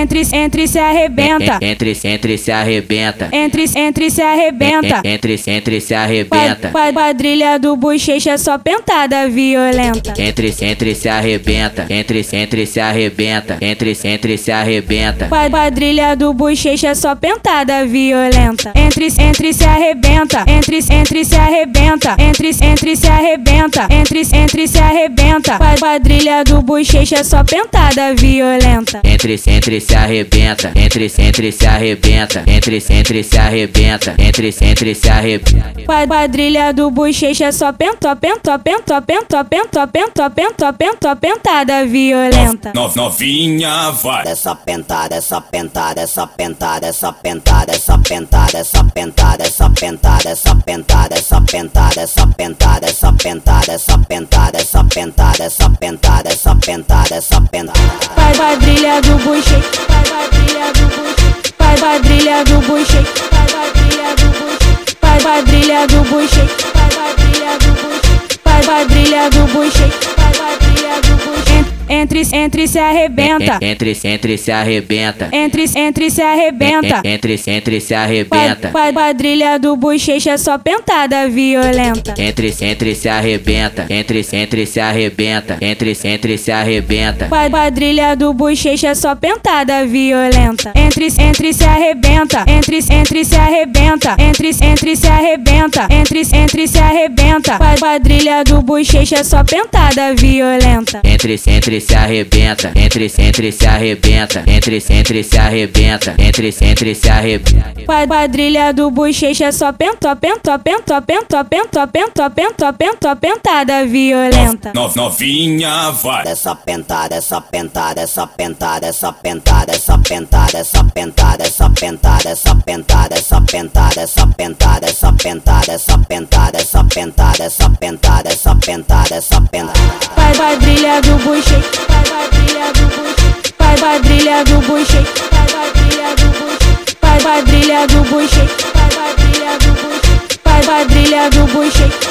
entre, entre se arrebenta. Entre, entre se arrebenta. Entre, entre se arrebenta. Entre, entre se arrebenta. Quadrilha do bochecha só pentada violenta. Entre, entre se arrebenta. Entre, entre se arrebenta. Entre, entre se arrebenta. Quadrilha do bochecha só pentada violenta. Entre, entre se arrebenta. Entre, entre se arrebenta. Entre, entre se arrebenta. Entre, entre se arrebenta. Quadrilha do bochecha só pentada violenta. Entre, entre se arrebenta. Entre, entre se arrebenta. Entre, entre se arrebenta. Entre, entre se arrebenta. Quadrilha do bochecha só penta, penta, penta, penta, penta, penta, penta, penta, pentada violenta. No, novinha vai. Essa pentada, essa pentada, essa pentada, essa pentada, essa pentada, essa pentada, essa pentada, essa pentada, essa pentada, essa pentada, essa pentada, essa pentada, essa pentada, essa pentada, essa pentada, essa pentada. Quadrilha do bochecha, Pai Vai brilha do buche, pai vai brilha do buche, pai vai brilha do buche, pai vai brilha do buche, pai vai brilha do buche, pai vai brilha do buche. Entre, entre se arrebenta. Entre, entre se arrebenta. Entre, entre se arrebenta. Entre, entre se arrebenta. Quadrilha do bochecha só pentada violenta. Entre, entre se arrebenta. Entre, entre se arrebenta. Entre, entre se arrebenta. Quadrilha do bochecha só pentada violenta. Entre, entre se arrebenta. Entre, entre se arrebenta. Entre, entre se arrebenta. Entre, entre se arrebenta. Quadrilha do bochecha só pentada violenta. Entre, entre se arrebenta, entre entre se arrebenta, entre entre se arrebenta, entre entre se arrebenta. Quadrilha do bochecha só penta, penta, penta, penta, penta, penta, penta, penta, pentada violenta. No, novinha vai. Essa pentada, essa pentada, essa pentada, essa pentada, essa pentada, essa pentada, essa pentada, essa pentada, essa pentada, essa pentada, essa pentada, essa pentada, essa pentada, essa pentada, essa pentada, essa pentada. Quadrilha do bochecha, brilha do buchê, pai, vai brilha do buchê, pai, vai brilha do buchê, pai, vai brilha do buchê, vai vai brilha do buchê.